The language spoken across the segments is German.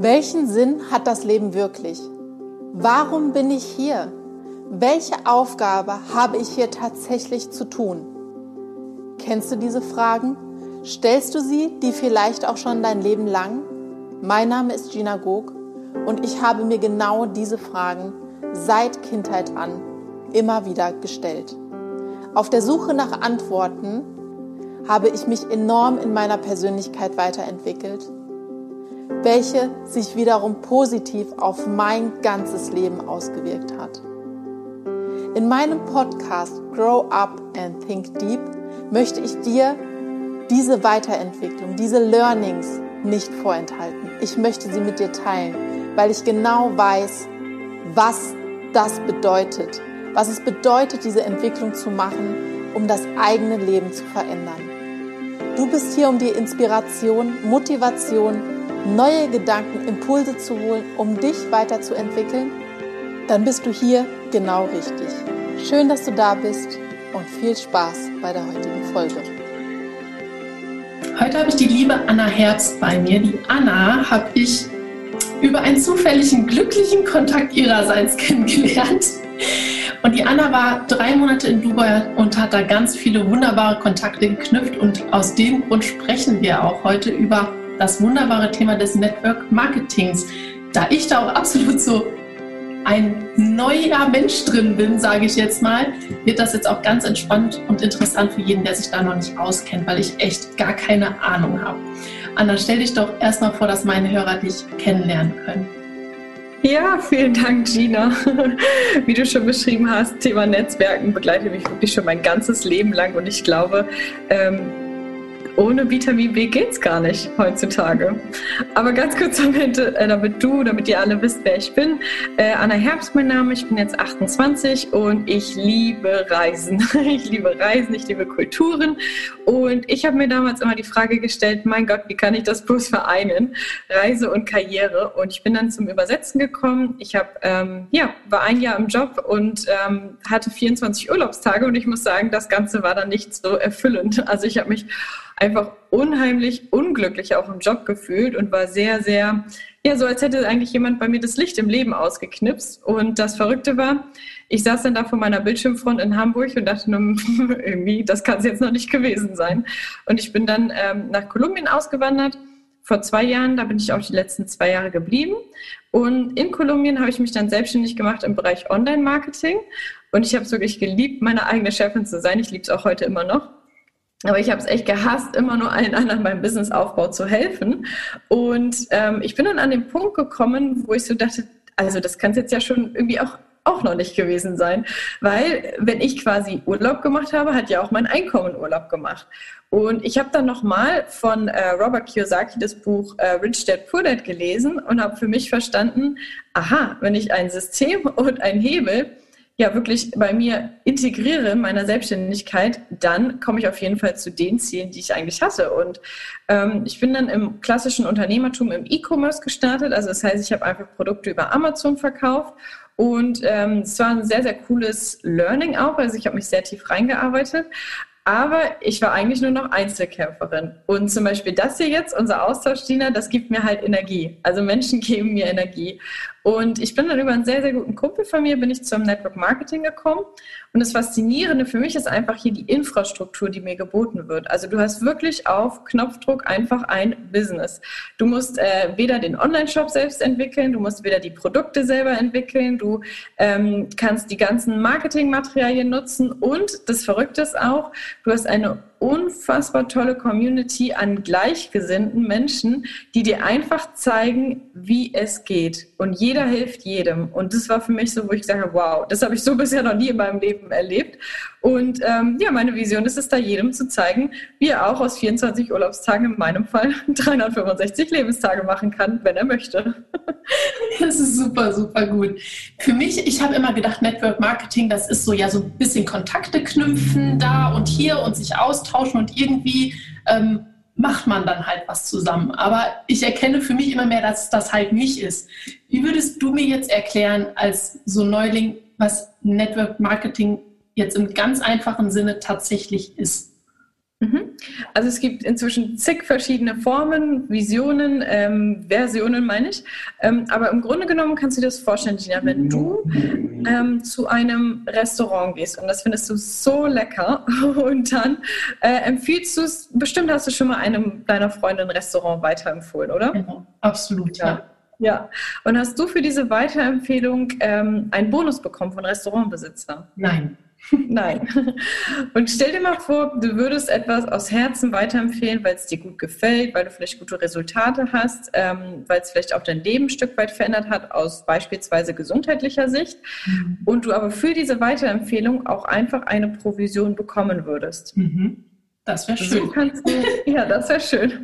Welchen Sinn hat das Leben wirklich? Warum bin ich hier? Welche Aufgabe habe ich hier tatsächlich zu tun? Kennst du diese Fragen? Stellst du sie, die vielleicht auch schon dein Leben lang? Mein Name ist Gina Gog und ich habe mir genau diese Fragen seit Kindheit an immer wieder gestellt. Auf der Suche nach Antworten habe ich mich enorm in meiner Persönlichkeit weiterentwickelt, welche sich wiederum positiv auf mein ganzes Leben ausgewirkt hat. In meinem Podcast Grow Up and Think Deep möchte ich dir diese Weiterentwicklung, diese Learnings nicht vorenthalten. Ich möchte sie mit dir teilen, weil ich genau weiß, was das bedeutet, was es bedeutet, diese Entwicklung zu machen, um das eigene Leben zu verändern. Du bist hier, um dir Inspiration, Motivation, neue Gedanken, Impulse zu holen, um dich weiterzuentwickeln dann bist du hier genau richtig. Schön, dass du da bist und viel Spaß bei der heutigen Folge. Heute habe ich die liebe Anna Herbst bei mir. Die Anna habe ich über einen zufälligen, glücklichen Kontakt ihrerseits kennengelernt. Und die Anna war drei Monate in Dubai und hat da ganz viele wunderbare Kontakte geknüpft. Und aus dem Grund sprechen wir auch heute über das wunderbare Thema des Network Marketings. Da ich da auch absolut so ein neuer Mensch drin bin, sage ich jetzt mal, wird das jetzt auch ganz entspannt und interessant für jeden, der sich da noch nicht auskennt, weil ich echt gar keine Ahnung habe. Anna, stell dich doch erstmal vor, dass meine Hörer dich kennenlernen können. Ja, vielen Dank, Gina. Wie du schon beschrieben hast, Thema Netzwerken begleitet mich wirklich schon mein ganzes Leben lang und ich glaube, ähm, ohne Vitamin B geht's gar nicht heutzutage. Aber ganz kurz damit, äh, damit du, damit ihr alle wisst, wer ich bin. Äh, Anna Herbst mein Name, ich bin jetzt 28 und ich liebe Reisen. Ich liebe Reisen, ich liebe Kulturen und ich habe mir damals immer die Frage gestellt, mein Gott, wie kann ich das bloß vereinen? Reise und Karriere und ich bin dann zum Übersetzen gekommen. Ich habe, ähm, ja, war ein Jahr im Job und ähm, hatte 24 Urlaubstage und ich muss sagen, das Ganze war dann nicht so erfüllend. Also ich habe mich einfach unheimlich unglücklich auch im Job gefühlt und war sehr, sehr, ja, so als hätte eigentlich jemand bei mir das Licht im Leben ausgeknipst. Und das Verrückte war, ich saß dann da vor meiner Bildschirmfront in Hamburg und dachte nur, irgendwie, das kann es jetzt noch nicht gewesen sein. Und ich bin dann ähm, nach Kolumbien ausgewandert vor zwei Jahren, da bin ich auch die letzten zwei Jahre geblieben. Und in Kolumbien habe ich mich dann selbstständig gemacht im Bereich Online-Marketing. Und ich habe es wirklich geliebt, meine eigene Chefin zu sein. Ich liebe es auch heute immer noch. Aber ich habe es echt gehasst, immer nur allen anderen beim Businessaufbau zu helfen. Und ähm, ich bin dann an den Punkt gekommen, wo ich so dachte, also das kann es jetzt ja schon irgendwie auch auch noch nicht gewesen sein, weil wenn ich quasi Urlaub gemacht habe, hat ja auch mein Einkommen Urlaub gemacht. Und ich habe dann nochmal von äh, Robert Kiyosaki das Buch äh, Rich Dad Poor Dad gelesen und habe für mich verstanden, aha, wenn ich ein System und ein Hebel ja wirklich bei mir integriere in meiner Selbstständigkeit, dann komme ich auf jeden Fall zu den Zielen, die ich eigentlich hatte. Und ähm, ich bin dann im klassischen Unternehmertum im E-Commerce gestartet. Also das heißt, ich habe einfach Produkte über Amazon verkauft. Und ähm, es war ein sehr, sehr cooles Learning auch. Also ich habe mich sehr tief reingearbeitet. Aber ich war eigentlich nur noch Einzelkämpferin. Und zum Beispiel das hier jetzt, unser Austausch, Dina, das gibt mir halt Energie. Also Menschen geben mir Energie. Und ich bin dann über einen sehr, sehr guten Kumpel von mir, bin ich zum Network Marketing gekommen. Und das Faszinierende für mich ist einfach hier die Infrastruktur, die mir geboten wird. Also du hast wirklich auf Knopfdruck einfach ein Business. Du musst äh, weder den Online-Shop selbst entwickeln, du musst weder die Produkte selber entwickeln, du ähm, kannst die ganzen Marketingmaterialien nutzen und das Verrückte ist auch, du hast eine unfassbar tolle Community an gleichgesinnten Menschen, die dir einfach zeigen, wie es geht. Und jeder hilft jedem. Und das war für mich so, wo ich sage, wow, das habe ich so bisher noch nie in meinem Leben erlebt. Und ähm, ja, meine Vision ist es da jedem zu zeigen, wie er auch aus 24 Urlaubstagen in meinem Fall 365 Lebenstage machen kann, wenn er möchte. Das ist super, super gut. Für mich, ich habe immer gedacht, Network Marketing, das ist so ja so ein bisschen Kontakte knüpfen da und hier und sich austauschen und irgendwie ähm, macht man dann halt was zusammen. Aber ich erkenne für mich immer mehr, dass das halt nicht ist. Wie würdest du mir jetzt erklären, als so Neuling, was Network Marketing jetzt im ganz einfachen Sinne tatsächlich ist? Mhm. Also es gibt inzwischen zig verschiedene Formen, Visionen, ähm, Versionen meine ich. Ähm, aber im Grunde genommen kannst du dir das vorstellen, Gina, wenn du ähm, zu einem Restaurant gehst und das findest du so lecker und dann äh, empfiehlst du es, bestimmt hast du schon mal einem deiner Freunde ein Restaurant weiterempfohlen, oder? Genau, absolut, ja. ja. Ja, und hast du für diese Weiterempfehlung ähm, einen Bonus bekommen von Restaurantbesitzer? Nein. Nein. Und stell dir mal vor, du würdest etwas aus Herzen weiterempfehlen, weil es dir gut gefällt, weil du vielleicht gute Resultate hast, ähm, weil es vielleicht auch dein Leben ein Stück weit verändert hat, aus beispielsweise gesundheitlicher Sicht. Mhm. Und du aber für diese Weiterempfehlung auch einfach eine Provision bekommen würdest. Mhm. Das wäre schön. So kannst du, ja, das wäre schön.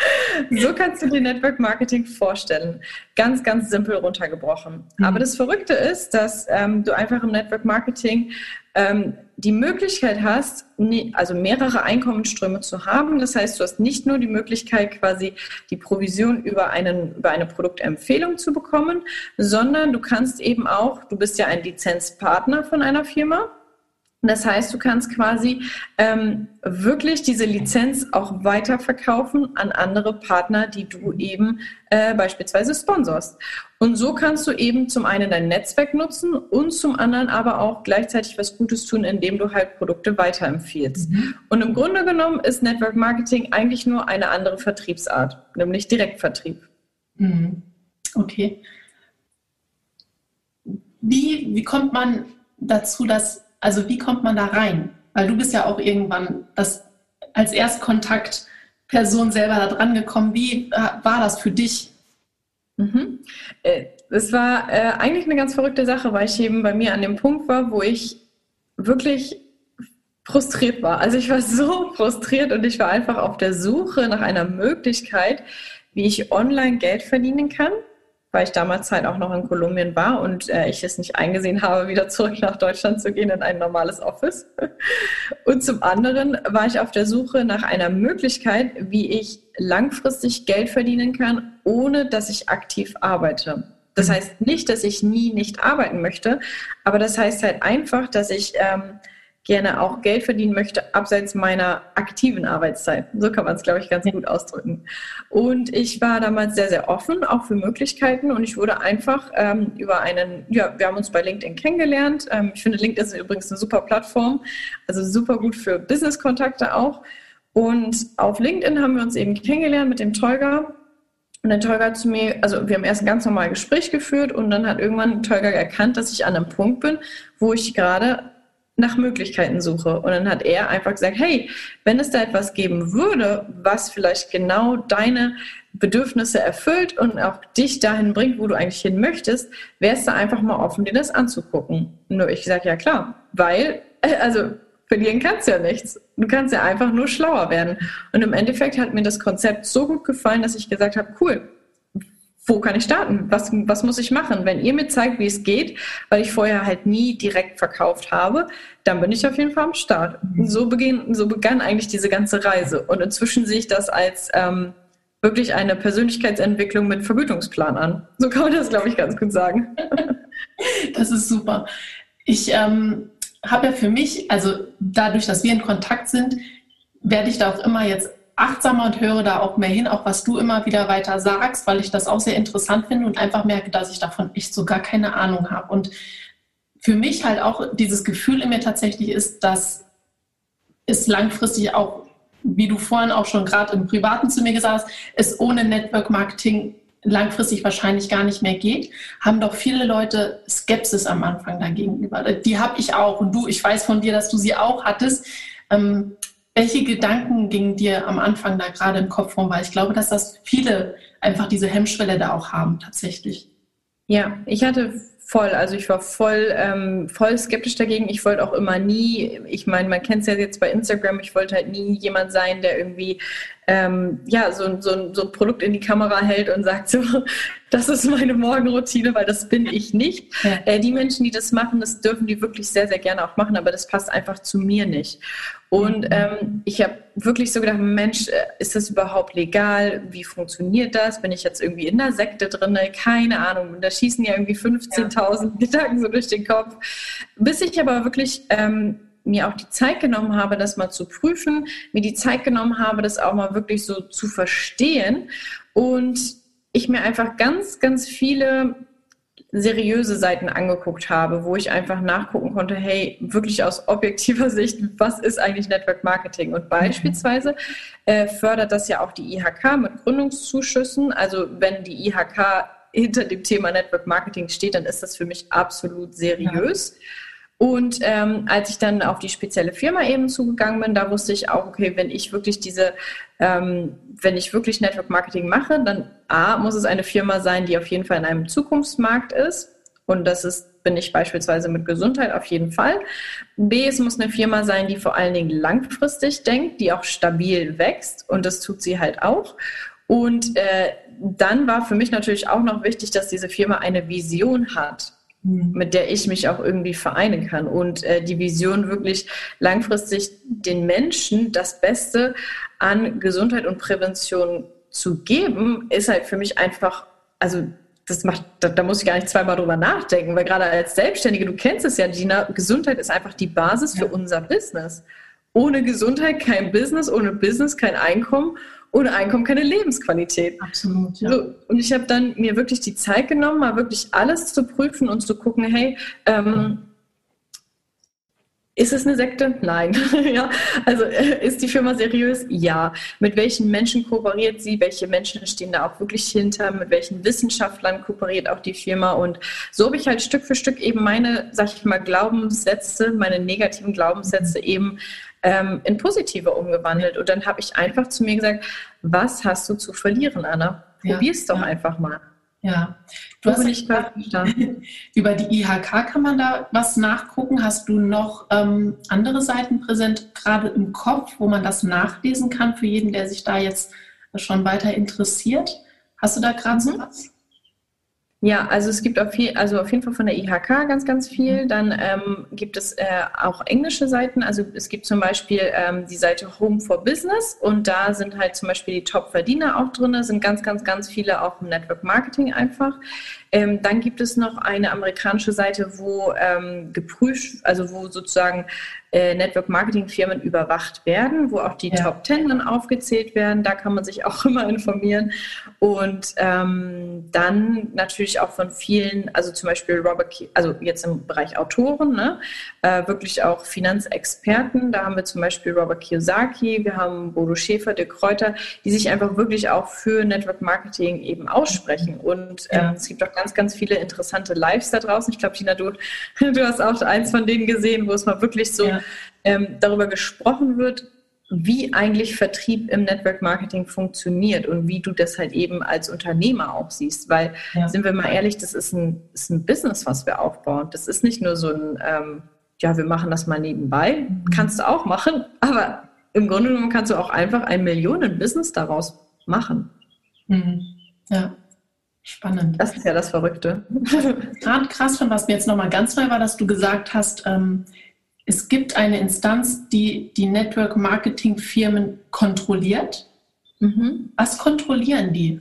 so kannst du dir Network Marketing vorstellen. Ganz, ganz simpel runtergebrochen. Mhm. Aber das Verrückte ist, dass ähm, du einfach im Network Marketing ähm, die Möglichkeit hast, also mehrere Einkommensströme zu haben. Das heißt, du hast nicht nur die Möglichkeit, quasi die Provision über, einen, über eine Produktempfehlung zu bekommen, sondern du kannst eben auch, du bist ja ein Lizenzpartner von einer Firma, das heißt, du kannst quasi ähm, wirklich diese Lizenz auch weiterverkaufen an andere Partner, die du eben äh, beispielsweise sponsorst. Und so kannst du eben zum einen dein Netzwerk nutzen und zum anderen aber auch gleichzeitig was Gutes tun, indem du halt Produkte weiterempfiehlst. Mhm. Und im Grunde genommen ist Network Marketing eigentlich nur eine andere Vertriebsart, nämlich Direktvertrieb. Mhm. Okay. Wie, wie kommt man dazu, dass also wie kommt man da rein? Weil du bist ja auch irgendwann das als Erstkontaktperson selber da dran gekommen. Wie äh, war das für dich? Mhm. Äh, es war äh, eigentlich eine ganz verrückte Sache, weil ich eben bei mir an dem Punkt war, wo ich wirklich frustriert war. Also ich war so frustriert und ich war einfach auf der Suche nach einer Möglichkeit, wie ich online Geld verdienen kann weil ich damals halt auch noch in Kolumbien war und äh, ich es nicht eingesehen habe, wieder zurück nach Deutschland zu gehen in ein normales Office. Und zum anderen war ich auf der Suche nach einer Möglichkeit, wie ich langfristig Geld verdienen kann, ohne dass ich aktiv arbeite. Das mhm. heißt nicht, dass ich nie nicht arbeiten möchte, aber das heißt halt einfach, dass ich ähm, gerne auch Geld verdienen möchte, abseits meiner aktiven Arbeitszeit. So kann man es, glaube ich, ganz gut ausdrücken. Und ich war damals sehr, sehr offen, auch für Möglichkeiten. Und ich wurde einfach ähm, über einen, ja, wir haben uns bei LinkedIn kennengelernt. Ähm, ich finde, LinkedIn ist übrigens eine super Plattform, also super gut für Business-Kontakte auch. Und auf LinkedIn haben wir uns eben kennengelernt mit dem Tolga. Und der Tolga hat zu mir, also wir haben erst ein ganz normales Gespräch geführt und dann hat irgendwann Tolga erkannt, dass ich an einem Punkt bin, wo ich gerade nach Möglichkeiten suche. Und dann hat er einfach gesagt, hey, wenn es da etwas geben würde, was vielleicht genau deine Bedürfnisse erfüllt und auch dich dahin bringt, wo du eigentlich hin möchtest, wärst du einfach mal offen, dir das anzugucken. Nur ich sage, ja klar, weil, also verlieren kannst ja nichts. Du kannst ja einfach nur schlauer werden. Und im Endeffekt hat mir das Konzept so gut gefallen, dass ich gesagt habe, cool, wo kann ich starten? Was, was muss ich machen? Wenn ihr mir zeigt, wie es geht, weil ich vorher halt nie direkt verkauft habe, dann bin ich auf jeden Fall am Start. Mhm. So, beginn, so begann eigentlich diese ganze Reise. Und inzwischen sehe ich das als ähm, wirklich eine Persönlichkeitsentwicklung mit Vergütungsplan an. So kann man das, glaube ich, ganz gut sagen. das ist super. Ich ähm, habe ja für mich, also dadurch, dass wir in Kontakt sind, werde ich da auch immer jetzt achtsamer und höre da auch mehr hin, auch was du immer wieder weiter sagst, weil ich das auch sehr interessant finde und einfach merke, dass ich davon echt so gar keine Ahnung habe. Und für mich halt auch dieses Gefühl in mir tatsächlich ist, dass es langfristig auch, wie du vorhin auch schon gerade im Privaten zu mir gesagt hast, es ohne Network Marketing langfristig wahrscheinlich gar nicht mehr geht, haben doch viele Leute Skepsis am Anfang dagegenüber. Die habe ich auch und du, ich weiß von dir, dass du sie auch hattest. Ähm, welche Gedanken gingen dir am Anfang da gerade im Kopf rum? Weil ich glaube, dass das viele einfach diese Hemmschwelle da auch haben, tatsächlich. Ja, ich hatte voll, also ich war voll, ähm, voll skeptisch dagegen. Ich wollte auch immer nie, ich meine, man kennt es ja jetzt bei Instagram, ich wollte halt nie jemand sein, der irgendwie ähm, ja, so, so, so ein Produkt in die Kamera hält und sagt so, das ist meine Morgenroutine, weil das bin ich nicht. Ja. Äh, die Menschen, die das machen, das dürfen die wirklich sehr, sehr gerne auch machen, aber das passt einfach zu mir nicht. Und mhm. ähm, ich habe wirklich so gedacht, Mensch, äh, ist das überhaupt legal? Wie funktioniert das? Bin ich jetzt irgendwie in der Sekte drin? Keine Ahnung. Und da schießen ja irgendwie 15.000 ja. Gedanken so durch den Kopf. Bis ich aber wirklich ähm, mir auch die Zeit genommen habe, das mal zu prüfen, mir die Zeit genommen habe, das auch mal wirklich so zu verstehen und ich mir einfach ganz, ganz viele seriöse Seiten angeguckt habe, wo ich einfach nachgucken konnte, hey, wirklich aus objektiver Sicht, was ist eigentlich Network Marketing? Und beispielsweise äh, fördert das ja auch die IHK mit Gründungszuschüssen. Also wenn die IHK hinter dem Thema Network Marketing steht, dann ist das für mich absolut seriös. Ja. Und ähm, als ich dann auf die spezielle Firma eben zugegangen bin, da wusste ich auch, okay, wenn ich wirklich diese, ähm, wenn ich wirklich Network Marketing mache, dann A, muss es eine Firma sein, die auf jeden Fall in einem Zukunftsmarkt ist. Und das ist, bin ich beispielsweise mit Gesundheit auf jeden Fall. B, es muss eine Firma sein, die vor allen Dingen langfristig denkt, die auch stabil wächst. Und das tut sie halt auch. Und äh, dann war für mich natürlich auch noch wichtig, dass diese Firma eine Vision hat. Mhm. mit der ich mich auch irgendwie vereinen kann. Und äh, die Vision wirklich langfristig den Menschen das Beste an Gesundheit und Prävention zu geben, ist halt für mich einfach, also das macht, da, da, muss ich gar nicht zweimal drüber nachdenken, weil gerade als Selbstständige, du kennst es ja, Gina, Gesundheit ist einfach die Basis für unser Business. Ohne Gesundheit kein Business, ohne Business kein Einkommen ohne Einkommen keine Lebensqualität. Absolut. Ja. So, und ich habe dann mir wirklich die Zeit genommen, mal wirklich alles zu prüfen und zu gucken, hey, ähm, ist es eine Sekte? Nein. ja. Also äh, ist die Firma seriös? Ja. Mit welchen Menschen kooperiert sie? Welche Menschen stehen da auch wirklich hinter? Mit welchen Wissenschaftlern kooperiert auch die Firma? Und so habe ich halt Stück für Stück eben meine, sag ich mal, Glaubenssätze, meine negativen Glaubenssätze eben ähm, in positive umgewandelt. Und dann habe ich einfach zu mir gesagt, was hast du zu verlieren, Anna? Probier's ja, doch ja. einfach mal. Ja, du hast nicht über die IHK kann man da was nachgucken. Hast du noch ähm, andere Seiten präsent, gerade im Kopf, wo man das nachlesen kann für jeden, der sich da jetzt schon weiter interessiert? Hast du da gerade so mhm. was? Ja, also es gibt auf, viel, also auf jeden Fall von der IHK ganz, ganz viel. Mhm. Dann ähm, gibt es äh, auch englische Seiten. Also es gibt zum Beispiel ähm, die Seite Home for Business und da sind halt zum Beispiel die Top-Verdiener auch drin. sind ganz, ganz, ganz viele auch im Network Marketing einfach. Ähm, dann gibt es noch eine amerikanische Seite, wo ähm, geprüft, also wo sozusagen äh, Network Marketing Firmen überwacht werden, wo auch die ja. Top Ten dann aufgezählt werden. Da kann man sich auch immer informieren. Und ähm, dann natürlich auch von vielen, also zum Beispiel Robert, also jetzt im Bereich Autoren, ne, äh, wirklich auch Finanzexperten. Da haben wir zum Beispiel Robert Kiyosaki, wir haben Bodo Schäfer, De Kräuter, die sich einfach wirklich auch für Network Marketing eben aussprechen. Und ähm, ja. es gibt auch ganz, ganz viele interessante Lives da draußen. Ich glaube, Tina, du, du hast auch eins von denen gesehen, wo es mal wirklich so ja ähm, darüber gesprochen wird, wie eigentlich Vertrieb im Network Marketing funktioniert und wie du das halt eben als Unternehmer auch siehst. Weil, ja. sind wir mal ehrlich, das ist ein, ist ein Business, was wir aufbauen. Das ist nicht nur so ein, ähm, ja, wir machen das mal nebenbei. Kannst du auch machen, aber im Grunde genommen kannst du auch einfach ein Millionen-Business daraus machen. Mhm. Ja. Spannend. Das ist ja das Verrückte. Gerade krass von was mir jetzt nochmal ganz neu war, dass du gesagt hast, ähm, es gibt eine Instanz, die die Network Marketing Firmen kontrolliert. Mhm. Was kontrollieren die?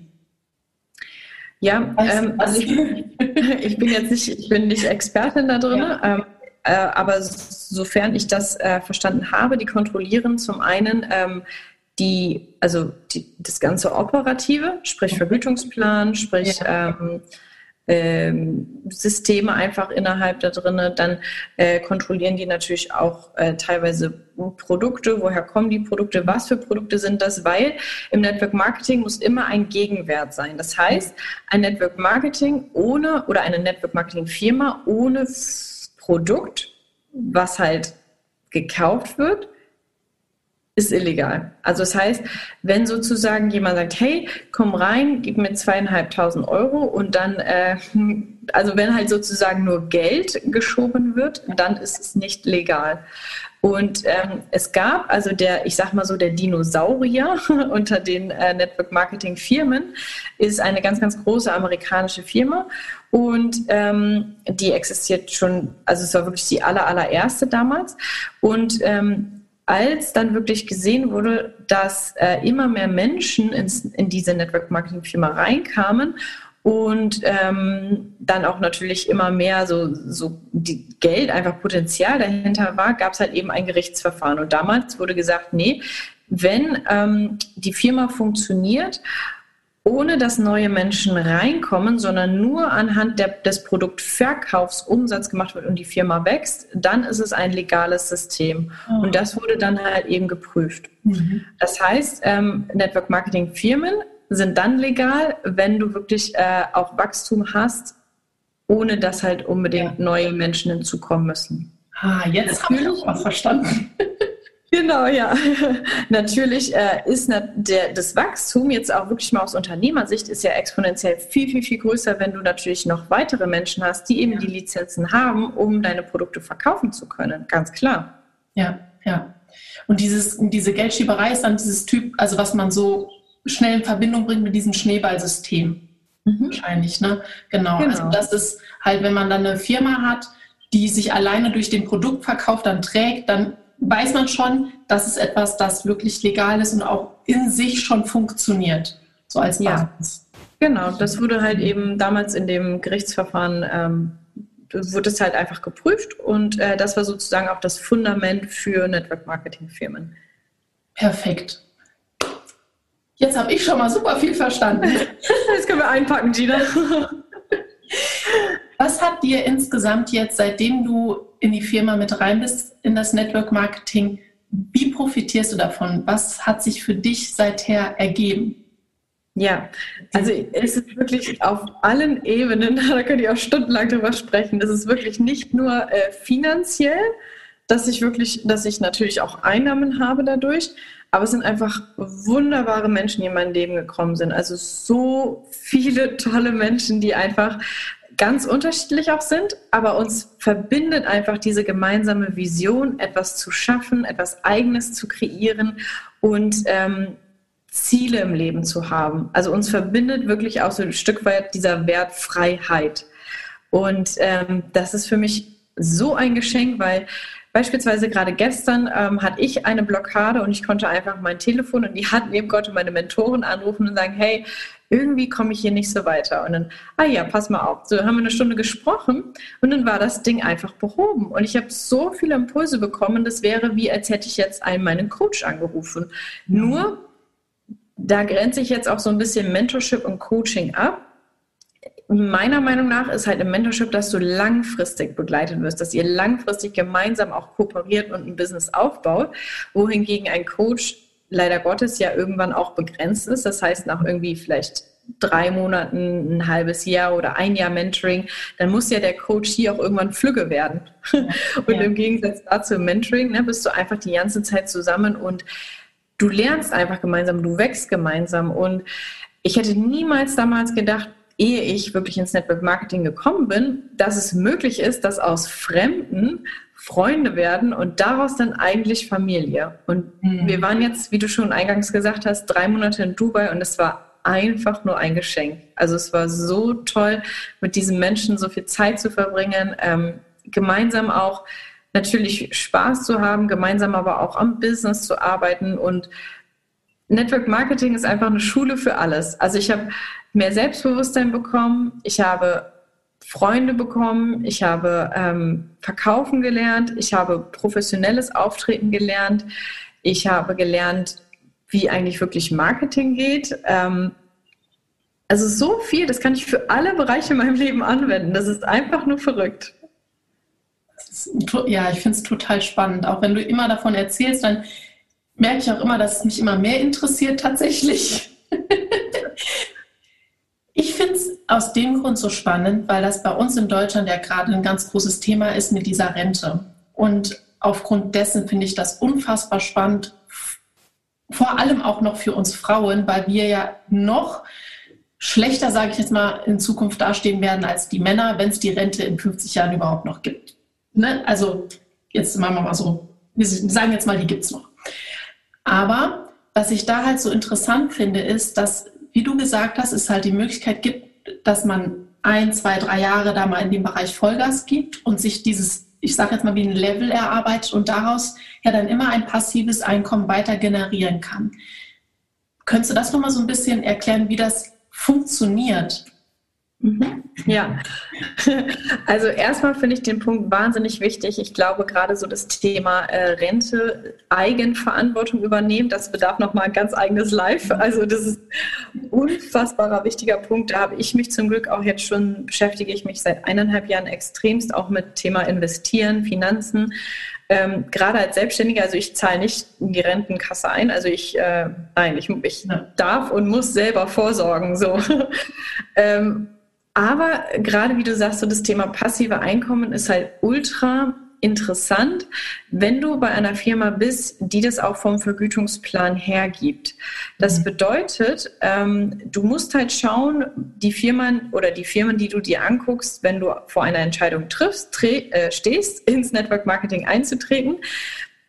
Ja, ähm, also ich, ich, bin jetzt nicht, ich bin nicht Expertin da drin, ja. ähm, äh, aber sofern ich das äh, verstanden habe, die kontrollieren zum einen ähm, die, also die, das ganze Operative, sprich Vergütungsplan, sprich ja. Ähm, Systeme einfach innerhalb da drin. Dann äh, kontrollieren die natürlich auch äh, teilweise Produkte, woher kommen die Produkte, was für Produkte sind das, weil im Network Marketing muss immer ein Gegenwert sein. Das heißt, ein Network Marketing ohne oder eine Network Marketing Firma ohne Produkt, was halt gekauft wird, ist illegal. Also das heißt, wenn sozusagen jemand sagt, hey, komm rein, gib mir zweieinhalbtausend Euro und dann, äh, also wenn halt sozusagen nur Geld geschoben wird, dann ist es nicht legal. Und ähm, es gab also der, ich sag mal so, der Dinosaurier unter den äh, Network Marketing Firmen ist eine ganz, ganz große amerikanische Firma und ähm, die existiert schon, also es war wirklich die aller, allererste damals und ähm, als dann wirklich gesehen wurde, dass äh, immer mehr Menschen ins, in diese Network Marketing Firma reinkamen und ähm, dann auch natürlich immer mehr so, so Geld, einfach Potenzial dahinter war, gab es halt eben ein Gerichtsverfahren. Und damals wurde gesagt, nee, wenn ähm, die Firma funktioniert, ohne dass neue Menschen reinkommen, sondern nur anhand der, des Produktverkaufs Umsatz gemacht wird und die Firma wächst, dann ist es ein legales System. Oh. Und das wurde dann halt eben geprüft. Mhm. Das heißt, ähm, Network Marketing Firmen sind dann legal, wenn du wirklich äh, auch Wachstum hast, ohne dass halt unbedingt ja. neue Menschen hinzukommen müssen. Ah, jetzt habe ich auch was verstanden. Genau, ja. Natürlich äh, ist der, das Wachstum jetzt auch wirklich mal aus Unternehmersicht ist ja exponentiell viel, viel, viel größer, wenn du natürlich noch weitere Menschen hast, die eben ja. die Lizenzen haben, um deine Produkte verkaufen zu können. Ganz klar. Ja, ja. Und dieses, diese Geldschieberei ist dann dieses Typ, also was man so schnell in Verbindung bringt mit diesem Schneeballsystem. Mhm. Wahrscheinlich, ne? Genau. genau. Also das ist halt, wenn man dann eine Firma hat, die sich alleine durch den Produktverkauf dann trägt, dann weiß man schon, das ist etwas, das wirklich legal ist und auch in sich schon funktioniert. So als Basis. Ja, genau, das wurde halt eben damals in dem Gerichtsverfahren ähm, wurde es halt einfach geprüft und äh, das war sozusagen auch das Fundament für Network Marketing Firmen. Perfekt. Jetzt habe ich schon mal super viel verstanden. Jetzt können wir einpacken, Gina. Was hat dir insgesamt jetzt, seitdem du in die Firma mit rein bist, in das Network Marketing, wie profitierst du davon? Was hat sich für dich seither ergeben? Ja, also es ist wirklich auf allen Ebenen, da könnt ihr auch stundenlang drüber sprechen. Das ist wirklich nicht nur äh, finanziell, dass ich wirklich, dass ich natürlich auch Einnahmen habe dadurch, aber es sind einfach wunderbare Menschen, die in mein Leben gekommen sind. Also so viele tolle Menschen, die einfach ganz unterschiedlich auch sind, aber uns verbindet einfach diese gemeinsame Vision, etwas zu schaffen, etwas Eigenes zu kreieren und ähm, Ziele im Leben zu haben. Also uns verbindet wirklich auch so ein Stück weit dieser Wert Freiheit. Und ähm, das ist für mich so ein Geschenk, weil Beispielsweise gerade gestern ähm, hatte ich eine Blockade und ich konnte einfach mein Telefon in die Hand nehmen, konnte meine Mentoren anrufen und sagen, hey, irgendwie komme ich hier nicht so weiter. Und dann, ah ja, pass mal auf. So haben wir eine Stunde gesprochen und dann war das Ding einfach behoben. Und ich habe so viele Impulse bekommen, das wäre wie, als hätte ich jetzt einen meinen Coach angerufen. Nur, da grenze ich jetzt auch so ein bisschen Mentorship und Coaching ab meiner Meinung nach ist halt im Mentorship, dass du langfristig begleitet wirst, dass ihr langfristig gemeinsam auch kooperiert und ein Business aufbaut, wohingegen ein Coach leider Gottes ja irgendwann auch begrenzt ist. Das heißt, nach irgendwie vielleicht drei Monaten, ein halbes Jahr oder ein Jahr Mentoring, dann muss ja der Coach hier auch irgendwann flügge werden. Ja. und ja. im Gegensatz dazu im Mentoring ne, bist du einfach die ganze Zeit zusammen und du lernst einfach gemeinsam, du wächst gemeinsam. Und ich hätte niemals damals gedacht, ehe ich wirklich ins Network Marketing gekommen bin, dass es möglich ist, dass aus Fremden Freunde werden und daraus dann eigentlich Familie. Und mhm. wir waren jetzt, wie du schon eingangs gesagt hast, drei Monate in Dubai und es war einfach nur ein Geschenk. Also es war so toll, mit diesen Menschen so viel Zeit zu verbringen, ähm, gemeinsam auch natürlich Spaß zu haben, gemeinsam aber auch am Business zu arbeiten und Network Marketing ist einfach eine Schule für alles. Also ich habe mehr Selbstbewusstsein bekommen, ich habe Freunde bekommen, ich habe ähm, verkaufen gelernt, ich habe professionelles Auftreten gelernt, ich habe gelernt, wie eigentlich wirklich Marketing geht. Ähm, also so viel, das kann ich für alle Bereiche in meinem Leben anwenden. Das ist einfach nur verrückt. Ja, ich finde es total spannend. Auch wenn du immer davon erzählst, dann merke ich auch immer, dass es mich immer mehr interessiert tatsächlich. ich finde es aus dem Grund so spannend, weil das bei uns in Deutschland ja gerade ein ganz großes Thema ist mit dieser Rente. Und aufgrund dessen finde ich das unfassbar spannend, vor allem auch noch für uns Frauen, weil wir ja noch schlechter, sage ich jetzt mal, in Zukunft dastehen werden als die Männer, wenn es die Rente in 50 Jahren überhaupt noch gibt. Ne? Also jetzt machen wir mal so, wir sagen jetzt mal, die gibt es noch. Aber was ich da halt so interessant finde, ist, dass, wie du gesagt hast, es halt die Möglichkeit gibt, dass man ein, zwei, drei Jahre da mal in dem Bereich Vollgas gibt und sich dieses, ich sage jetzt mal, wie ein Level erarbeitet und daraus ja dann immer ein passives Einkommen weiter generieren kann. Könntest du das nochmal so ein bisschen erklären, wie das funktioniert? Mhm. Ja, also erstmal finde ich den Punkt wahnsinnig wichtig. Ich glaube, gerade so das Thema äh, Rente, Eigenverantwortung übernehmen, das bedarf nochmal ein ganz eigenes Live. Also das ist ein unfassbarer wichtiger Punkt. Da habe ich mich zum Glück auch jetzt schon, beschäftige ich mich seit eineinhalb Jahren extremst auch mit Thema Investieren, Finanzen. Ähm, gerade als Selbstständiger, also ich zahle nicht in die Rentenkasse ein, also ich, äh, nein, ich, ich darf und muss selber vorsorgen. So. ähm, aber gerade wie du sagst, so das Thema passive Einkommen ist halt ultra interessant, wenn du bei einer Firma bist, die das auch vom Vergütungsplan hergibt. Das mhm. bedeutet, ähm, du musst halt schauen, die Firmen oder die Firmen, die du dir anguckst, wenn du vor einer Entscheidung triffst, äh, stehst, ins Network Marketing einzutreten,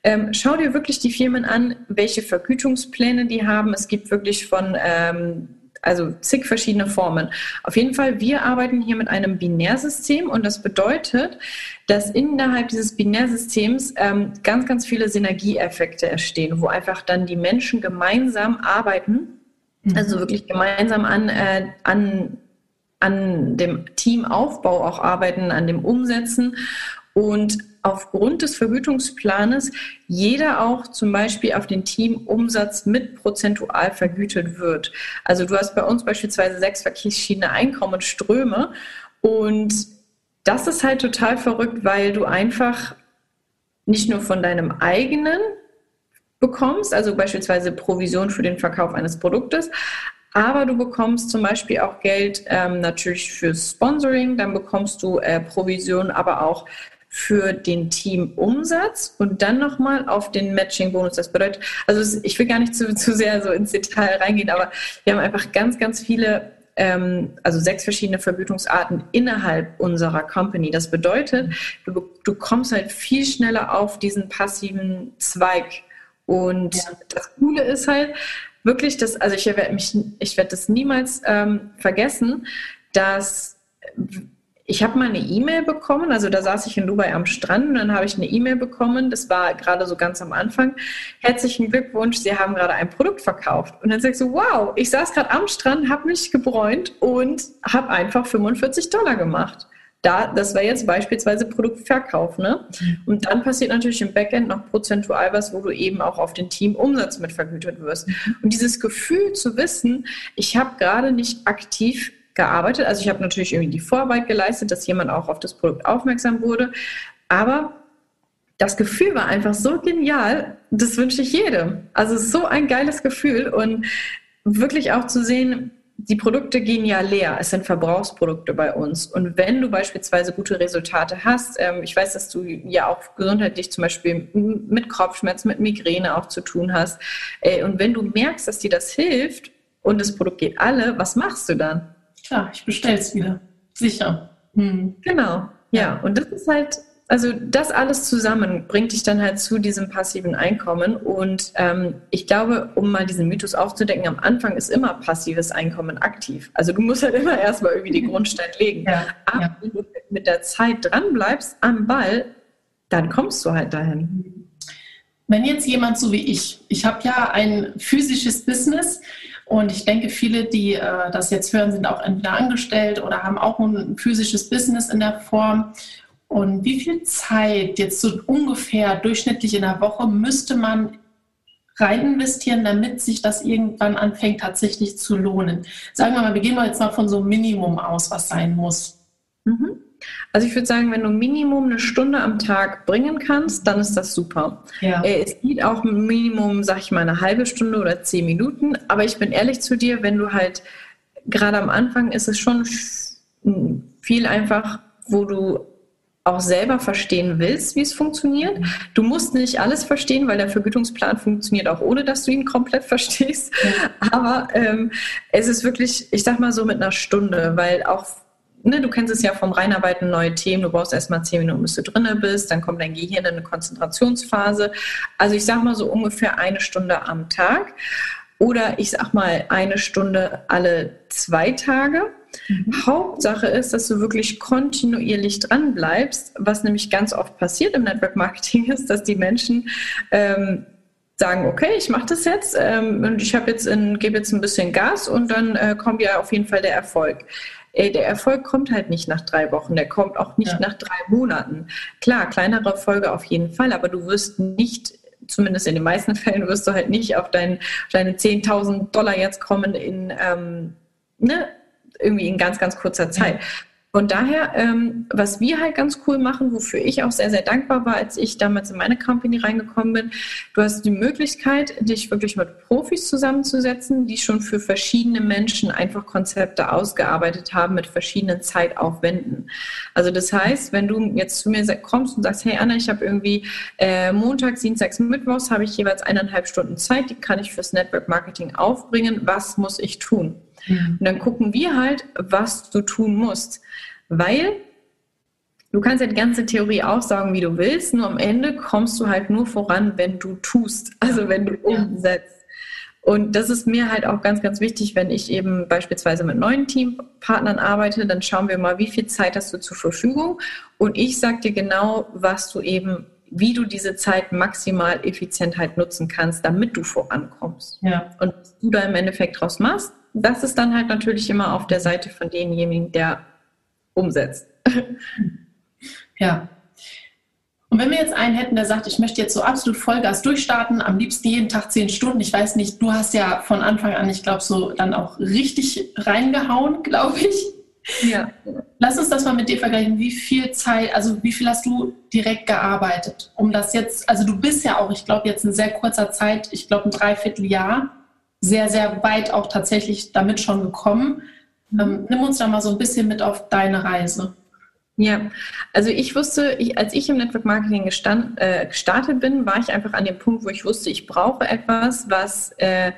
ähm, schau dir wirklich die Firmen an, welche Vergütungspläne die haben. Es gibt wirklich von ähm, also zig verschiedene Formen. Auf jeden Fall, wir arbeiten hier mit einem Binärsystem und das bedeutet, dass innerhalb dieses Binärsystems ähm, ganz, ganz viele Synergieeffekte entstehen, wo einfach dann die Menschen gemeinsam arbeiten, mhm. also wirklich gemeinsam an, äh, an, an dem Teamaufbau auch arbeiten, an dem Umsetzen und aufgrund des Vergütungsplanes jeder auch zum Beispiel auf den Teamumsatz mit prozentual vergütet wird. Also du hast bei uns beispielsweise sechs verschiedene Einkommensströme und das ist halt total verrückt, weil du einfach nicht nur von deinem eigenen bekommst, also beispielsweise Provision für den Verkauf eines Produktes, aber du bekommst zum Beispiel auch Geld ähm, natürlich für Sponsoring, dann bekommst du äh, Provision, aber auch für den Teamumsatz und dann nochmal auf den Matching-Bonus. Das bedeutet, also ich will gar nicht zu, zu sehr so ins Detail reingehen, aber wir haben einfach ganz, ganz viele ähm, also sechs verschiedene Vergütungsarten innerhalb unserer Company. Das bedeutet, du, du kommst halt viel schneller auf diesen passiven Zweig. Und ja. das Coole ist halt wirklich, dass, also ich werde mich, ich werde das niemals ähm, vergessen, dass ich habe mal eine E-Mail bekommen, also da saß ich in Dubai am Strand und dann habe ich eine E-Mail bekommen, das war gerade so ganz am Anfang. Herzlichen Glückwunsch, Sie haben gerade ein Produkt verkauft. Und dann sagst du, wow, ich saß gerade am Strand, habe mich gebräunt und habe einfach 45 Dollar gemacht. Da, das war jetzt beispielsweise Produktverkauf. Ne? Und dann passiert natürlich im Backend noch prozentual was, wo du eben auch auf den Teamumsatz mit vergütet wirst. Und dieses Gefühl zu wissen, ich habe gerade nicht aktiv gearbeitet. Also ich habe natürlich irgendwie die Vorarbeit geleistet, dass jemand auch auf das Produkt aufmerksam wurde. Aber das Gefühl war einfach so genial, das wünsche ich jedem. Also so ein geiles Gefühl und wirklich auch zu sehen, die Produkte gehen ja leer. Es sind Verbrauchsprodukte bei uns. Und wenn du beispielsweise gute Resultate hast, ähm, ich weiß, dass du ja auch gesundheitlich zum Beispiel mit Kopfschmerzen, mit Migräne auch zu tun hast. Äh, und wenn du merkst, dass dir das hilft und das Produkt geht alle, was machst du dann? Klar, ich bestelle es wieder. Sicher. Hm. Genau, ja. Und das ist halt, also das alles zusammen bringt dich dann halt zu diesem passiven Einkommen. Und ähm, ich glaube, um mal diesen Mythos aufzudecken, am Anfang ist immer passives Einkommen aktiv. Also du musst halt immer erstmal irgendwie den Grundstein legen. Ja, Aber ja. wenn du mit der Zeit dran bleibst am Ball, dann kommst du halt dahin. Wenn jetzt jemand so wie ich, ich habe ja ein physisches Business, und ich denke, viele, die äh, das jetzt hören, sind auch entweder angestellt oder haben auch ein physisches Business in der Form. Und wie viel Zeit jetzt so ungefähr durchschnittlich in der Woche müsste man rein investieren, damit sich das irgendwann anfängt tatsächlich zu lohnen? Sagen wir mal, wir gehen mal jetzt mal von so einem Minimum aus, was sein muss. Mhm. Also ich würde sagen, wenn du Minimum eine Stunde am Tag bringen kannst, dann ist das super. Ja. Äh, es geht auch Minimum, sag ich mal, eine halbe Stunde oder zehn Minuten. Aber ich bin ehrlich zu dir, wenn du halt gerade am Anfang ist es schon viel einfach, wo du auch selber verstehen willst, wie es funktioniert. Du musst nicht alles verstehen, weil der Vergütungsplan funktioniert auch ohne, dass du ihn komplett verstehst. Aber ähm, es ist wirklich, ich sag mal so mit einer Stunde, weil auch ne, du kennst es ja vom Reinarbeiten, neue Themen, du brauchst erstmal zehn Minuten, bis du drinne bist, dann kommt dein Gehirn in eine Konzentrationsphase. Also ich sag mal so ungefähr eine Stunde am Tag oder ich sag mal eine Stunde alle zwei Tage. Mhm. Hauptsache ist, dass du wirklich kontinuierlich dran bleibst, was nämlich ganz oft passiert im Network Marketing ist, dass die Menschen ähm, sagen, okay, ich mache das jetzt ähm, und ich habe jetzt gebe jetzt ein bisschen Gas und dann äh, kommt ja auf jeden Fall der Erfolg. Ey, der Erfolg kommt halt nicht nach drei Wochen, der kommt auch nicht ja. nach drei Monaten. Klar, kleinere Erfolge auf jeden Fall, aber du wirst nicht zumindest in den meisten Fällen wirst du halt nicht auf dein, deine 10.000 Dollar jetzt kommen in ähm, ne, irgendwie in ganz, ganz kurzer Zeit. Von daher, ähm, was wir halt ganz cool machen, wofür ich auch sehr, sehr dankbar war, als ich damals in meine Company reingekommen bin, du hast die Möglichkeit, dich wirklich mit Profis zusammenzusetzen, die schon für verschiedene Menschen einfach Konzepte ausgearbeitet haben mit verschiedenen Zeitaufwänden. Also das heißt, wenn du jetzt zu mir kommst und sagst, hey Anna, ich habe irgendwie äh, montags, dienstags, mittwochs habe ich jeweils eineinhalb Stunden Zeit, die kann ich fürs Network Marketing aufbringen, was muss ich tun? Mhm. Und dann gucken wir halt, was du tun musst. Weil du kannst ja die ganze Theorie aufsaugen, wie du willst, nur am Ende kommst du halt nur voran, wenn du tust, also wenn du umsetzt. Und das ist mir halt auch ganz, ganz wichtig, wenn ich eben beispielsweise mit neuen Teampartnern arbeite, dann schauen wir mal, wie viel Zeit hast du zur Verfügung. Und ich sage dir genau, was du eben, wie du diese Zeit maximal effizient halt nutzen kannst, damit du vorankommst. Ja. Und was du da im Endeffekt draus machst, das ist dann halt natürlich immer auf der Seite von demjenigen, der umsetzt. Ja. Und wenn wir jetzt einen hätten, der sagt, ich möchte jetzt so absolut Vollgas durchstarten, am liebsten jeden Tag zehn Stunden, ich weiß nicht, du hast ja von Anfang an, ich glaube, so dann auch richtig reingehauen, glaube ich. Ja. Lass uns das mal mit dir vergleichen. Wie viel Zeit, also wie viel hast du direkt gearbeitet, um das jetzt, also du bist ja auch, ich glaube, jetzt in sehr kurzer Zeit, ich glaube ein Dreivierteljahr, sehr, sehr weit auch tatsächlich damit schon gekommen. Ähm, nimm uns da mal so ein bisschen mit auf deine Reise. Ja, also ich wusste, ich, als ich im Network Marketing gestand, äh, gestartet bin, war ich einfach an dem Punkt, wo ich wusste, ich brauche etwas, was äh,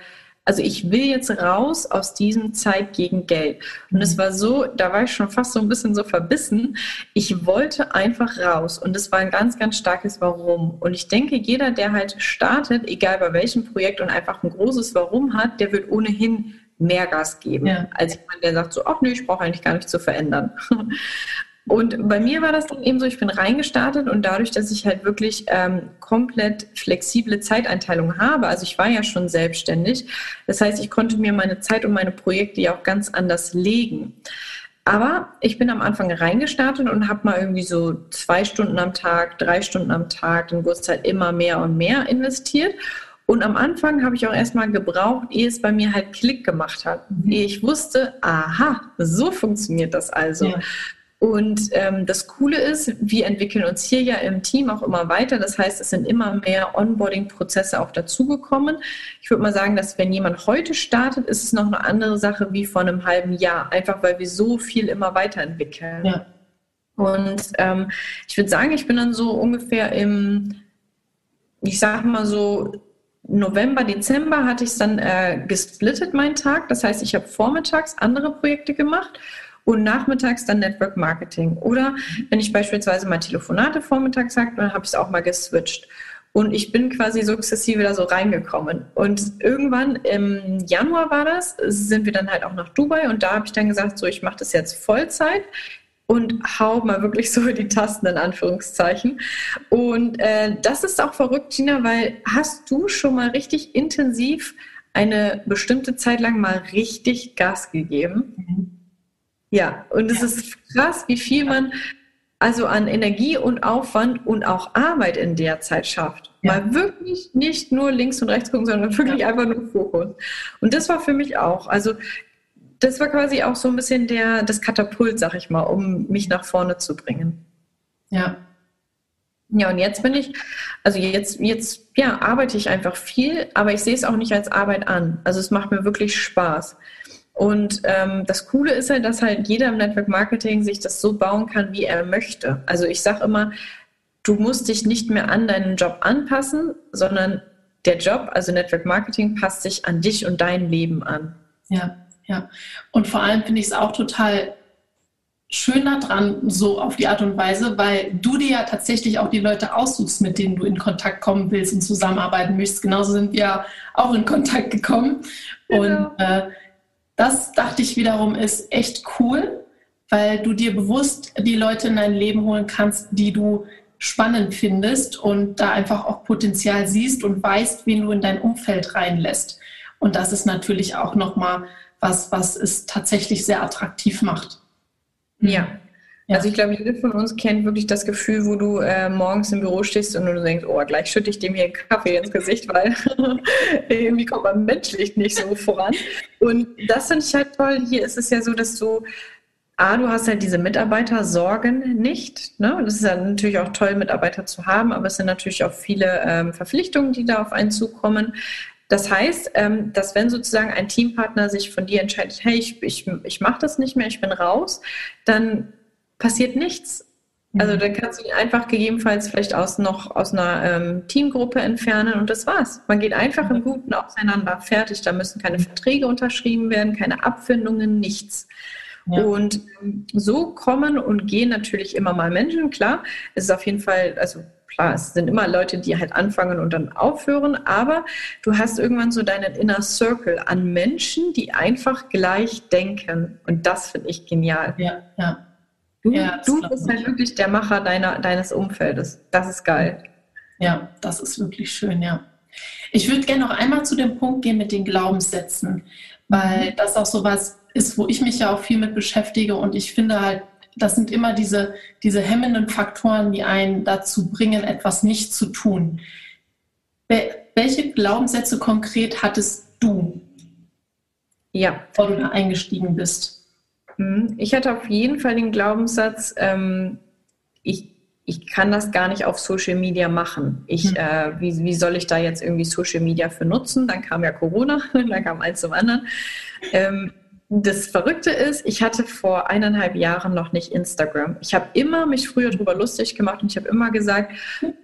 also ich will jetzt raus aus diesem Zeit gegen Geld. Und es mhm. war so, da war ich schon fast so ein bisschen so verbissen. Ich wollte einfach raus. Und es war ein ganz, ganz starkes Warum. Und ich denke, jeder, der halt startet, egal bei welchem Projekt und einfach ein großes Warum hat, der wird ohnehin mehr Gas geben, ja. als jemand, der sagt so, ach nö, ich brauche eigentlich gar nichts zu verändern. Und bei mir war das dann eben so, ich bin reingestartet und dadurch, dass ich halt wirklich ähm, komplett flexible Zeiteinteilung habe, also ich war ja schon selbstständig, das heißt, ich konnte mir meine Zeit und meine Projekte ja auch ganz anders legen. Aber ich bin am Anfang reingestartet und habe mal irgendwie so zwei Stunden am Tag, drei Stunden am Tag, dann wurde es halt immer mehr und mehr investiert. Und am Anfang habe ich auch erstmal gebraucht, ehe es bei mir halt Klick gemacht hat. Mhm. Ehe ich wusste, aha, so funktioniert das also. Ja. Und ähm, das Coole ist, wir entwickeln uns hier ja im Team auch immer weiter. Das heißt, es sind immer mehr Onboarding-Prozesse auch dazugekommen. Ich würde mal sagen, dass wenn jemand heute startet, ist es noch eine andere Sache wie vor einem halben Jahr, einfach weil wir so viel immer weiterentwickeln. Ja. Und ähm, ich würde sagen, ich bin dann so ungefähr im, ich sage mal so, November, Dezember hatte ich es dann äh, gesplittet, meinen Tag. Das heißt, ich habe vormittags andere Projekte gemacht und nachmittags dann Network Marketing. Oder wenn ich beispielsweise mal Telefonate vormittags habe, dann habe ich es auch mal geswitcht. Und ich bin quasi sukzessive da so reingekommen. Und irgendwann im Januar war das, sind wir dann halt auch nach Dubai und da habe ich dann gesagt, so ich mache das jetzt Vollzeit und hau mal wirklich so die Tasten in Anführungszeichen. Und äh, das ist auch verrückt, Gina, weil hast du schon mal richtig intensiv eine bestimmte Zeit lang mal richtig Gas gegeben? Mhm. Ja, und es ja. ist krass, wie viel man also an Energie und Aufwand und auch Arbeit in der Zeit schafft. Ja. Mal wirklich nicht nur links und rechts gucken, sondern wirklich ja. einfach nur Fokus. Und das war für mich auch. Also das war quasi auch so ein bisschen der, das Katapult, sag ich mal, um mich nach vorne zu bringen. Ja. Ja, und jetzt bin ich, also jetzt, jetzt, ja, arbeite ich einfach viel, aber ich sehe es auch nicht als Arbeit an. Also es macht mir wirklich Spaß. Und ähm, das Coole ist halt, dass halt jeder im Network Marketing sich das so bauen kann, wie er möchte. Also ich sage immer, du musst dich nicht mehr an deinen Job anpassen, sondern der Job, also Network Marketing, passt sich an dich und dein Leben an. Ja, ja. Und vor allem finde ich es auch total schöner dran, so auf die Art und Weise, weil du dir ja tatsächlich auch die Leute aussuchst, mit denen du in Kontakt kommen willst und zusammenarbeiten möchtest. Genauso sind wir auch in Kontakt gekommen. Genau. Und äh, das dachte ich wiederum ist echt cool, weil du dir bewusst die Leute in dein Leben holen kannst, die du spannend findest und da einfach auch Potenzial siehst und weißt, wen du in dein Umfeld reinlässt. Und das ist natürlich auch nochmal was, was es tatsächlich sehr attraktiv macht. Ja. Ja. Also ich glaube, jeder von uns kennt wirklich das Gefühl, wo du äh, morgens im Büro stehst und du denkst, oh, gleich schütte ich dem hier einen Kaffee ins Gesicht, weil irgendwie kommt man menschlich nicht so voran. Und das finde ich halt toll. Hier ist es ja so, dass du, A, du hast halt diese Mitarbeitersorgen nicht. Ne? Das ist ja natürlich auch toll, Mitarbeiter zu haben, aber es sind natürlich auch viele ähm, Verpflichtungen, die da auf einen zukommen. Das heißt, ähm, dass wenn sozusagen ein Teampartner sich von dir entscheidet, hey, ich, ich, ich mache das nicht mehr, ich bin raus, dann passiert nichts. Also mhm. dann kannst du ihn einfach gegebenenfalls vielleicht aus noch aus einer ähm, Teamgruppe entfernen und das war's. Man geht einfach im Guten auseinander. Fertig. Da müssen keine Verträge unterschrieben werden, keine Abfindungen, nichts. Ja. Und ähm, so kommen und gehen natürlich immer mal Menschen. Klar, es ist auf jeden Fall, also klar, es sind immer Leute, die halt anfangen und dann aufhören, aber du hast irgendwann so deinen Inner Circle an Menschen, die einfach gleich denken. Und das finde ich genial. Ja, ja. Du, ja, du bist halt wirklich der Macher deiner, deines Umfeldes. Das ist geil. Ja, das ist wirklich schön, ja. Ich würde gerne noch einmal zu dem Punkt gehen mit den Glaubenssätzen, weil mhm. das auch so was ist, wo ich mich ja auch viel mit beschäftige und ich finde halt, das sind immer diese, diese hemmenden Faktoren, die einen dazu bringen, etwas nicht zu tun. Welche Glaubenssätze konkret hattest du, ja. bevor du da eingestiegen bist? Hm, ich hatte auf jeden Fall den Glaubenssatz, ähm, ich, ich kann das gar nicht auf Social Media machen. Ich, mhm. äh, wie, wie soll ich da jetzt irgendwie Social Media für nutzen? Dann kam ja Corona, dann kam eins zum anderen. Ähm, das Verrückte ist, ich hatte vor eineinhalb Jahren noch nicht Instagram. Ich habe immer mich früher darüber lustig gemacht und ich habe immer gesagt,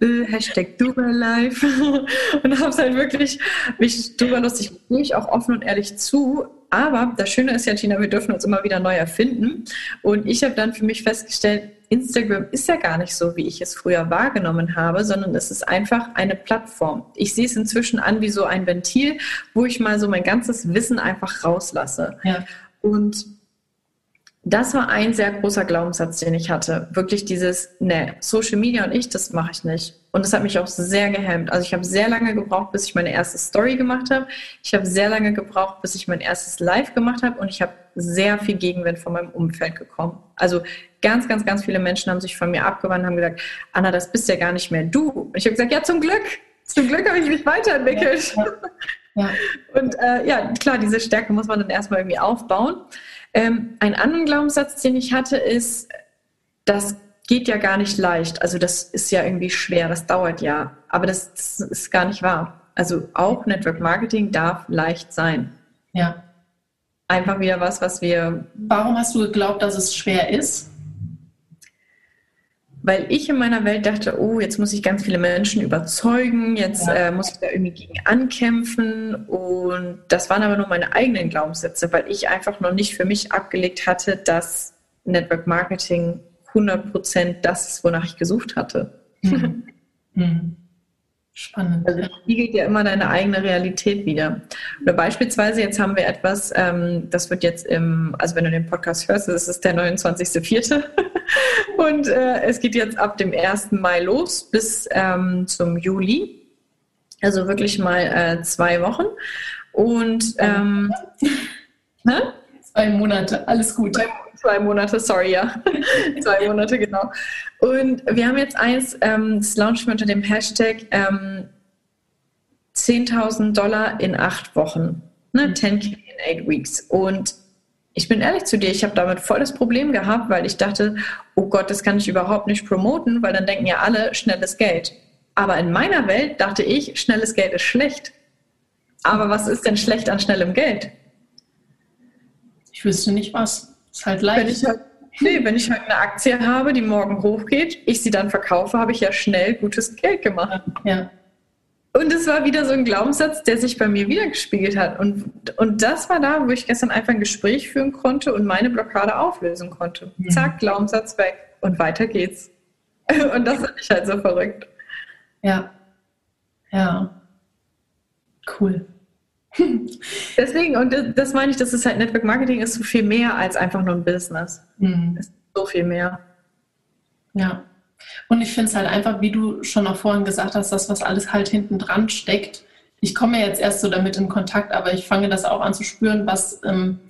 äh, Hashtag Live und habe es halt wirklich mich drüber lustig, gehe ich auch offen und ehrlich zu. Aber das Schöne ist ja, Tina, wir dürfen uns immer wieder neu erfinden. Und ich habe dann für mich festgestellt, Instagram ist ja gar nicht so, wie ich es früher wahrgenommen habe, sondern es ist einfach eine Plattform. Ich sehe es inzwischen an wie so ein Ventil, wo ich mal so mein ganzes Wissen einfach rauslasse. Ja. Und das war ein sehr großer Glaubenssatz, den ich hatte. Wirklich dieses, ne, Social Media und ich, das mache ich nicht. Und das hat mich auch sehr gehemmt. Also ich habe sehr lange gebraucht, bis ich meine erste Story gemacht habe. Ich habe sehr lange gebraucht, bis ich mein erstes Live gemacht habe. Und ich habe sehr viel Gegenwind von meinem Umfeld bekommen. Also ganz, ganz, ganz viele Menschen haben sich von mir abgewandt und haben gesagt, Anna, das bist ja gar nicht mehr du. Und ich habe gesagt, ja, zum Glück. Zum Glück habe ich mich weiterentwickelt. Ja, ja. Und äh, ja, klar, diese Stärke muss man dann erstmal irgendwie aufbauen. Ähm, ein anderen Glaubenssatz, den ich hatte, ist, das geht ja gar nicht leicht. Also das ist ja irgendwie schwer, das dauert ja. Aber das, das ist gar nicht wahr. Also auch Network Marketing darf leicht sein. Ja. Einfach wieder was, was wir. Warum hast du geglaubt, dass es schwer ist? Weil ich in meiner Welt dachte, oh, jetzt muss ich ganz viele Menschen überzeugen, jetzt ja. äh, muss ich da irgendwie gegen ankämpfen. Und das waren aber nur meine eigenen Glaubenssätze, weil ich einfach noch nicht für mich abgelegt hatte, dass Network Marketing 100% das ist, wonach ich gesucht hatte. Mhm. Mhm. Spannend. Also spiegelt ja immer deine eigene Realität wieder. Oder beispielsweise, jetzt haben wir etwas, ähm, das wird jetzt im, also wenn du den Podcast hörst, das ist der 29.04. Und äh, es geht jetzt ab dem 1. Mai los bis ähm, zum Juli. Also wirklich mal äh, zwei Wochen. Und ähm, zwei Monate, alles gut. Zwei, zwei Monate, sorry, ja. zwei Monate, genau. Und wir haben jetzt eins, ähm, das launchen wir unter dem Hashtag ähm, 10.000 Dollar in acht Wochen. Ne? 10k mhm. in eight weeks. Und ich bin ehrlich zu dir, ich habe damit voll das Problem gehabt, weil ich dachte, oh Gott, das kann ich überhaupt nicht promoten, weil dann denken ja alle schnelles Geld. Aber in meiner Welt dachte ich, schnelles Geld ist schlecht. Aber was ist denn schlecht an schnellem Geld? Ich wüsste nicht was. Ist halt leicht. Wenn ich halt, nee, wenn ich halt eine Aktie habe, die morgen hochgeht, ich sie dann verkaufe, habe ich ja schnell gutes Geld gemacht. Ja. Und es war wieder so ein Glaubenssatz, der sich bei mir wiedergespiegelt hat. Und, und das war da, wo ich gestern einfach ein Gespräch führen konnte und meine Blockade auflösen konnte. Mhm. Zack, Glaubenssatz weg und weiter geht's. Und das fand ich halt so verrückt. Ja. Ja. Cool. Deswegen, und das meine ich, das ist halt Network Marketing ist so viel mehr als einfach nur ein Business. Mhm. Es ist so viel mehr. Ja. Und ich finde es halt einfach, wie du schon auch vorhin gesagt hast, das, was alles halt hinten dran steckt. Ich komme jetzt erst so damit in Kontakt, aber ich fange das auch an zu spüren, was, ähm,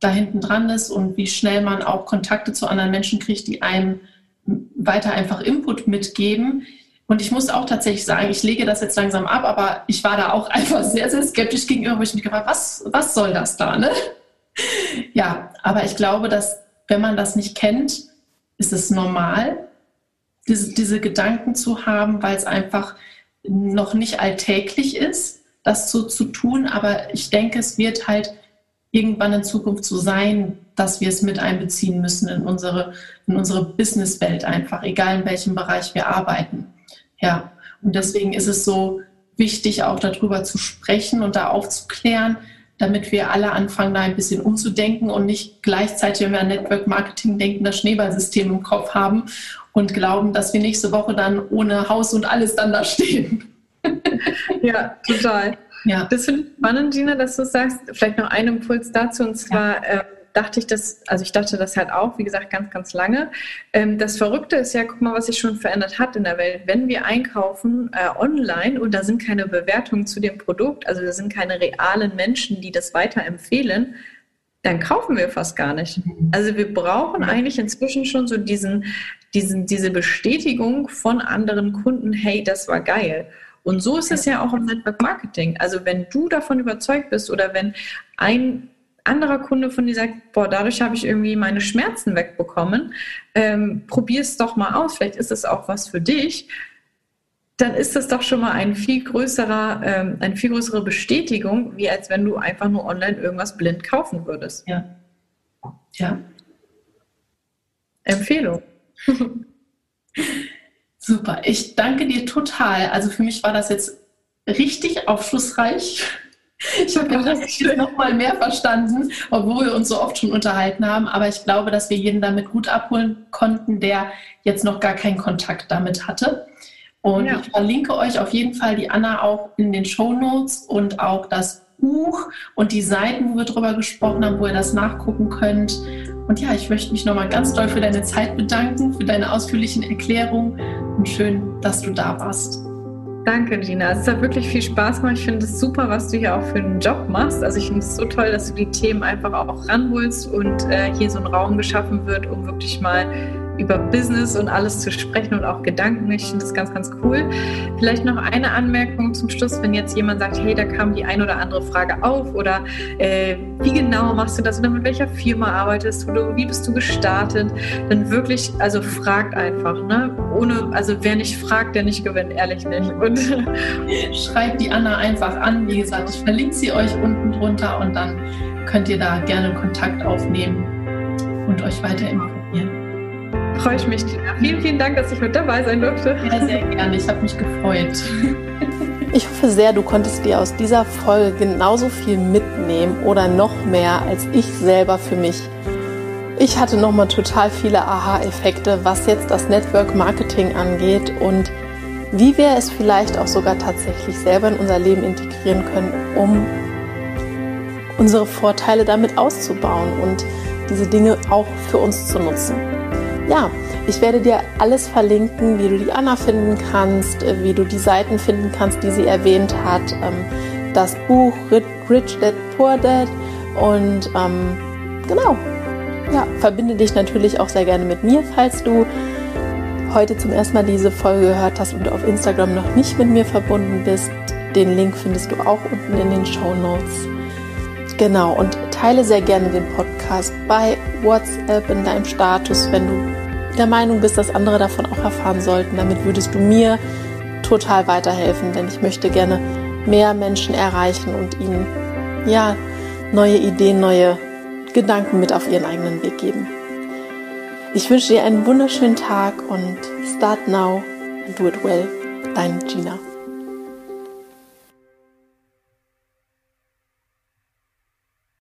da hinten dran ist und wie schnell man auch Kontakte zu anderen Menschen kriegt, die einem weiter einfach Input mitgeben. Und ich muss auch tatsächlich sagen, ich lege das jetzt langsam ab, aber ich war da auch einfach sehr, sehr skeptisch gegenüber, wo ich mich gefragt was, was soll das da, ne? Ja, aber ich glaube, dass wenn man das nicht kennt, ist es normal, diese, diese Gedanken zu haben, weil es einfach noch nicht alltäglich ist, das so zu tun. Aber ich denke, es wird halt irgendwann in Zukunft so sein, dass wir es mit einbeziehen müssen in unsere, in unsere Businesswelt einfach, egal in welchem Bereich wir arbeiten. Ja, und deswegen ist es so wichtig, auch darüber zu sprechen und da aufzuklären, damit wir alle anfangen, da ein bisschen umzudenken und nicht gleichzeitig, wenn wir an Network Marketing denken, das Schneeballsystem im Kopf haben und glauben, dass wir nächste Woche dann ohne Haus und alles dann da stehen. Ja, total. Ja. Das finde ich spannend, Gina, dass du sagst. Vielleicht noch ein Impuls dazu und zwar. Ja. Äh, dachte ich das, also ich dachte das halt auch, wie gesagt, ganz, ganz lange. Ähm, das Verrückte ist ja, guck mal, was sich schon verändert hat in der Welt. Wenn wir einkaufen äh, online und da sind keine Bewertungen zu dem Produkt, also da sind keine realen Menschen, die das weiterempfehlen, dann kaufen wir fast gar nicht. Also wir brauchen eigentlich inzwischen schon so diesen, diesen, diese Bestätigung von anderen Kunden, hey, das war geil. Und so ist es ja auch im Network Marketing. Also wenn du davon überzeugt bist oder wenn ein anderer Kunde von dir sagt, boah, dadurch habe ich irgendwie meine Schmerzen wegbekommen, ähm, probier es doch mal aus, vielleicht ist es auch was für dich, dann ist das doch schon mal ein viel größerer, ähm, eine viel größere Bestätigung, wie als wenn du einfach nur online irgendwas blind kaufen würdest. Ja. Ja. Empfehlung. Super, ich danke dir total. Also für mich war das jetzt richtig aufschlussreich. Ich habe jetzt noch mal mehr verstanden, obwohl wir uns so oft schon unterhalten haben. Aber ich glaube, dass wir jeden damit gut abholen konnten, der jetzt noch gar keinen Kontakt damit hatte. Und ja. ich verlinke euch auf jeden Fall die Anna auch in den Show Notes und auch das Buch und die Seiten, wo wir drüber gesprochen haben, wo ihr das nachgucken könnt. Und ja, ich möchte mich nochmal ganz doll für deine Zeit bedanken, für deine ausführlichen Erklärungen und schön, dass du da warst. Danke, Gina. Es hat wirklich viel Spaß gemacht. Ich finde es super, was du hier auch für einen Job machst. Also ich finde es so toll, dass du die Themen einfach auch ranholst und äh, hier so ein Raum geschaffen wird, um wirklich mal über Business und alles zu sprechen und auch Gedanken. Ich finde das ganz, ganz cool. Vielleicht noch eine Anmerkung zum Schluss, wenn jetzt jemand sagt, hey, da kam die ein oder andere Frage auf oder äh, wie genau machst du das oder mit welcher Firma arbeitest du, wie bist du gestartet, dann wirklich, also fragt einfach, ne? Ohne, also wer nicht fragt, der nicht gewinnt, ehrlich nicht. Und schreibt die Anna einfach an. Wie gesagt, ich verlinke sie euch unten drunter und dann könnt ihr da gerne Kontakt aufnehmen und euch weiter informieren. Freue ich mich. Vielen, vielen Dank, dass ich mit dabei sein durfte. Ja, sehr gerne. Ich habe mich gefreut. Ich hoffe sehr, du konntest dir aus dieser Folge genauso viel mitnehmen oder noch mehr als ich selber für mich. Ich hatte nochmal total viele Aha-Effekte, was jetzt das Network Marketing angeht und wie wir es vielleicht auch sogar tatsächlich selber in unser Leben integrieren können, um unsere Vorteile damit auszubauen und diese Dinge auch für uns zu nutzen ja, ich werde dir alles verlinken, wie du die Anna finden kannst, äh, wie du die Seiten finden kannst, die sie erwähnt hat, ähm, das Buch Rich Dad Poor Dad und ähm, genau, ja, verbinde dich natürlich auch sehr gerne mit mir, falls du heute zum ersten Mal diese Folge gehört hast und auf Instagram noch nicht mit mir verbunden bist. Den Link findest du auch unten in den Show Notes. Genau, und teile sehr gerne den Podcast bei WhatsApp in deinem Status, wenn du der Meinung bist, dass andere davon auch erfahren sollten. Damit würdest du mir total weiterhelfen, denn ich möchte gerne mehr Menschen erreichen und ihnen ja neue Ideen, neue Gedanken mit auf ihren eigenen Weg geben. Ich wünsche dir einen wunderschönen Tag und start now and do it well. Dein Gina.